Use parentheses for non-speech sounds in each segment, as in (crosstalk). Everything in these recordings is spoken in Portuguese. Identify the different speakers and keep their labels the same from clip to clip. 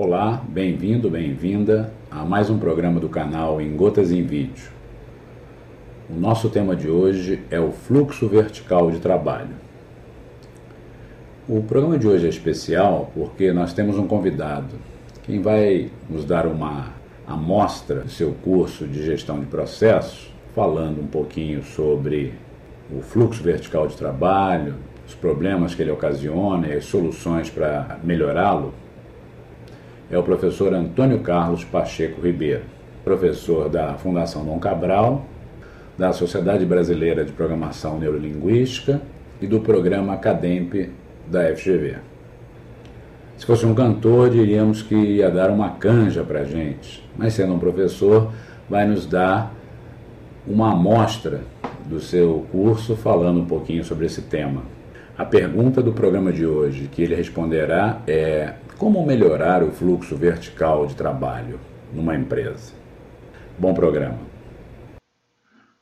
Speaker 1: Olá, bem-vindo, bem-vinda a mais um programa do canal Em Gotas em Vídeo. O nosso tema de hoje é o fluxo vertical de trabalho. O programa de hoje é especial porque nós temos um convidado, quem vai nos dar uma amostra do seu curso de gestão de processos, falando um pouquinho sobre o fluxo vertical de trabalho, os problemas que ele ocasiona e as soluções para melhorá-lo, é o professor Antônio Carlos Pacheco Ribeiro, professor da Fundação Dom Cabral, da Sociedade Brasileira de Programação Neurolinguística e do programa Academp da FGV. Se fosse um cantor, diríamos que ia dar uma canja para gente, mas sendo um professor, vai nos dar uma amostra do seu curso falando um pouquinho sobre esse tema. A pergunta do programa de hoje que ele responderá é: como melhorar o fluxo vertical de trabalho numa empresa? Bom programa.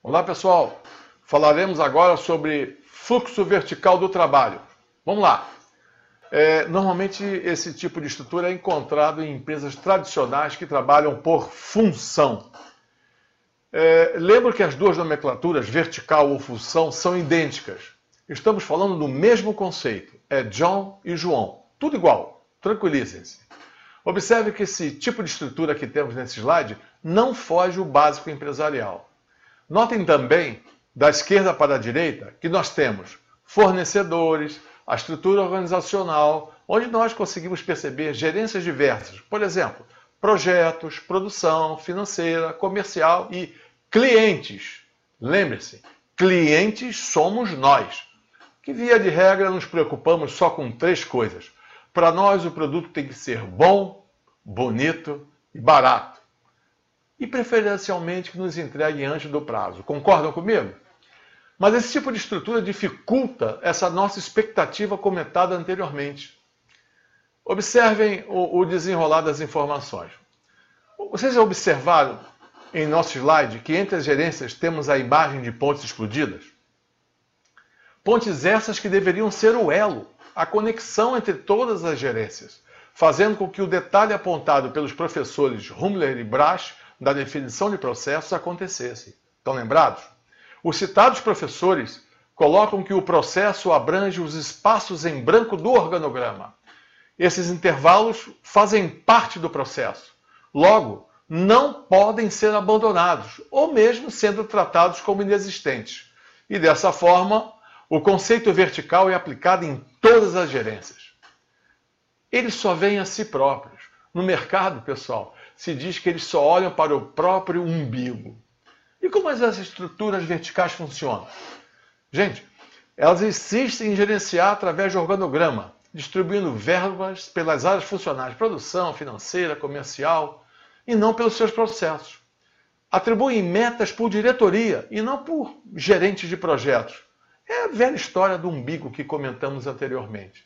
Speaker 2: Olá, pessoal. Falaremos agora sobre fluxo vertical do trabalho. Vamos lá. É, normalmente esse tipo de estrutura é encontrado em empresas tradicionais que trabalham por função. É, lembro que as duas nomenclaturas, vertical ou função, são idênticas. Estamos falando do mesmo conceito. É John e João. Tudo igual. Tranquilizem-se. Observe que esse tipo de estrutura que temos nesse slide não foge o básico empresarial. Notem também, da esquerda para a direita, que nós temos fornecedores, a estrutura organizacional, onde nós conseguimos perceber gerências diversas, por exemplo, projetos, produção, financeira, comercial e clientes. Lembre-se, clientes somos nós, que via de regra nos preocupamos só com três coisas. Para nós, o produto tem que ser bom, bonito e barato. E preferencialmente que nos entregue antes do prazo. Concordam comigo? Mas esse tipo de estrutura dificulta essa nossa expectativa comentada anteriormente. Observem o, desenrolar das informações. Vocês já observaram em nosso slide que entre as gerências temos a imagem de pontes explodidas? Pontes essas que deveriam ser o elo, a conexão entre todas as gerências, fazendo com que o detalhe apontado pelos professores Hummler e Brach da definição de processos acontecesse. Estão lembrados? Os citados professores colocam que o processo abrange os espaços em branco do organograma. Esses intervalos fazem parte do processo. Logo, não podem ser abandonados, ou mesmo sendo tratados como inexistentes. E dessa forma, o conceito vertical é aplicado em todas as gerências. Eles só veem a si próprios. No mercado, pessoal, se diz que eles só olham para o próprio umbigo. E como essas estruturas verticais funcionam? Gente, elas insistem em gerenciar através de organograma, distribuindo verbas pelas áreas funcionais, produção, financeira, comercial, e não pelos seus processos. Atribuem metas por diretoria e não por gerentes de projetos. É a velha história do umbigo que comentamos anteriormente.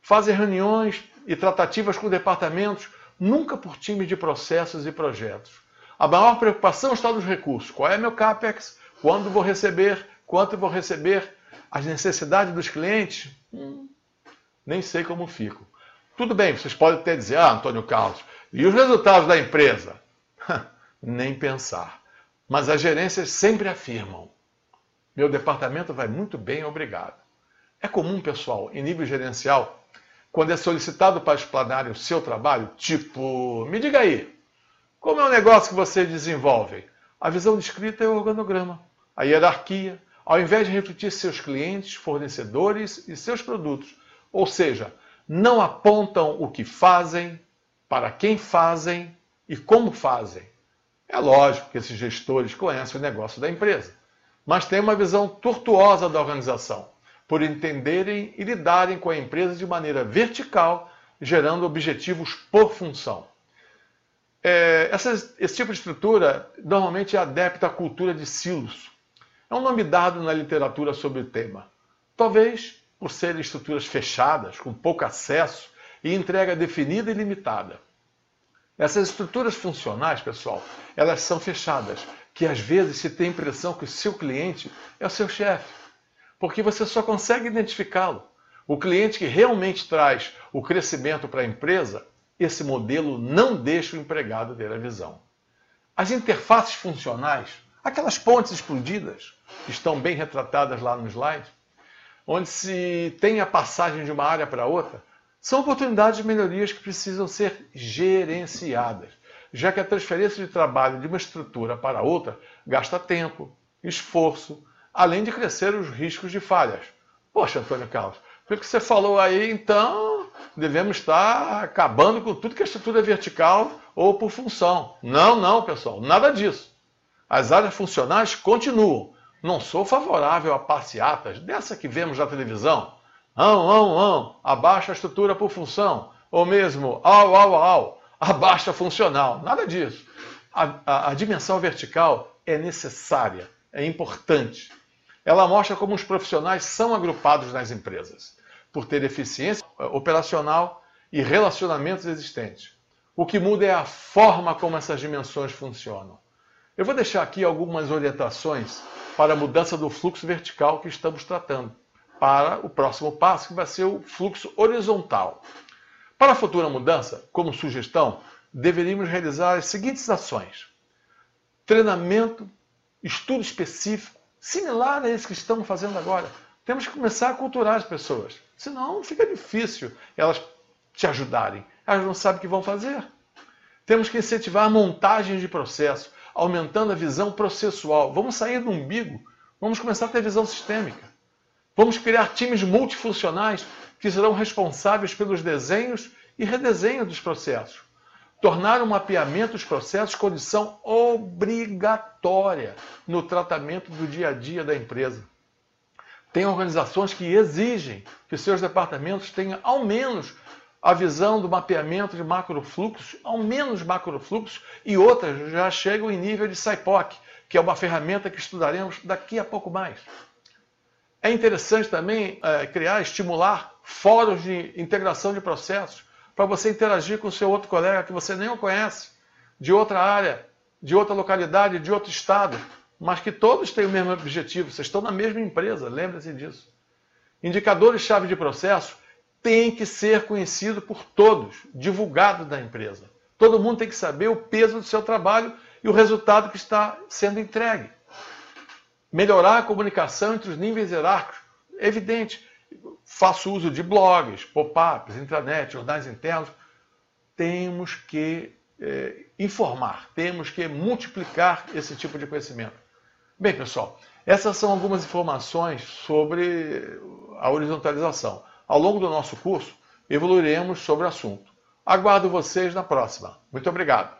Speaker 2: Fazem reuniões e tratativas com departamentos, nunca por times de processos e projetos. A maior preocupação está nos recursos. Qual é meu CAPEX? Quando vou receber? Quanto vou receber? As necessidades dos clientes? Hum, nem sei como fico. Tudo bem, vocês podem até dizer, ah, Antônio Carlos, e os resultados da empresa? (laughs) nem pensar. Mas as gerências sempre afirmam: meu departamento vai muito bem, obrigado. É comum, pessoal, em nível gerencial, quando é solicitado para explanarem o seu trabalho, tipo, me diga aí, como é o negócio que vocês desenvolvem? A visão descrita é o organograma, a hierarquia, ao invés de refletir seus clientes, fornecedores e seus produtos. Ou seja, não apontam o que fazem, para quem fazem e como fazem. É lógico que esses gestores conhecem o negócio da empresa, mas têm uma visão tortuosa da organização, por entenderem e lidarem com a empresa de maneira vertical, gerando objetivos por função. É, essa, esse tipo de estrutura normalmente é adepta à cultura de silos. É um nome dado na literatura sobre o tema. Talvez por serem estruturas fechadas, com pouco acesso e entrega definida e limitada. Essas estruturas funcionais, pessoal, elas são fechadas, que às vezes se tem a impressão que o seu cliente é o seu chefe, porque você só consegue identificá-lo. O cliente que realmente traz o crescimento para a empresa esse modelo não deixa o empregado ter a visão. As interfaces funcionais, aquelas pontes explodidas, estão bem retratadas lá no slide, onde se tem a passagem de uma área para outra, são oportunidades de melhorias que precisam ser gerenciadas, já que a transferência de trabalho de uma estrutura para outra gasta tempo, esforço, além de crescer os riscos de falhas. Poxa, Antônio Carlos, pelo que você falou aí, então devemos estar acabando com tudo que é estrutura vertical ou por função. Não, não, pessoal, nada disso. As áreas funcionais continuam. Não sou favorável a passeatas dessa que vemos na televisão. Ão, ão, ão, abaixa a estrutura por função. Ou mesmo, au, au, au, a funcional. Nada disso. A, a, a dimensão vertical é necessária, é importante. Ela mostra como os profissionais são agrupados nas empresas, por ter eficiência operacional e relacionamentos existentes. O que muda é a forma como essas dimensões funcionam. Eu vou deixar aqui algumas orientações para a mudança do fluxo vertical que estamos tratando, para o próximo passo, que vai ser o fluxo horizontal. Para a futura mudança, como sugestão, deveríamos realizar as seguintes ações: treinamento, estudo específico, similar a esse que estamos fazendo agora. Temos que começar a culturar as pessoas, senão fica difícil elas te ajudarem. Elas não sabem o que vão fazer. Temos que incentivar a montagem de processo, aumentando a visão processual. Vamos sair do umbigo, vamos começar a ter visão sistêmica. Vamos criar times multifuncionais que serão responsáveis pelos desenhos e redesenho dos processos. Tornar o mapeamento dos processos condição obrigatória no tratamento do dia a dia da empresa. Tem organizações que exigem que seus departamentos tenham ao menos a visão do mapeamento de macrofluxos, ao menos macrofluxos, e outras já chegam em nível de SIPOC, que é uma ferramenta que estudaremos daqui a pouco mais. É interessante também é, criar, estimular fóruns de integração de processos, para você interagir com seu outro colega que você nem o conhece, de outra área, de outra localidade, de outro estado, mas que todos têm o mesmo objetivo, vocês estão na mesma empresa, lembre-se disso. Indicadores-chave de processo tem que ser conhecido por todos, divulgado da empresa. Todo mundo tem que saber o peso do seu trabalho e o resultado que está sendo entregue. Melhorar a comunicação entre os níveis hierárquicos. Evidente, faço uso de blogs, pop-ups, intranet, jornais internos. Temos que é, informar, temos que multiplicar esse tipo de conhecimento. Bem, pessoal, essas são algumas informações sobre a horizontalização. Ao longo do nosso curso, evoluiremos sobre o assunto. Aguardo vocês na próxima. Muito obrigado.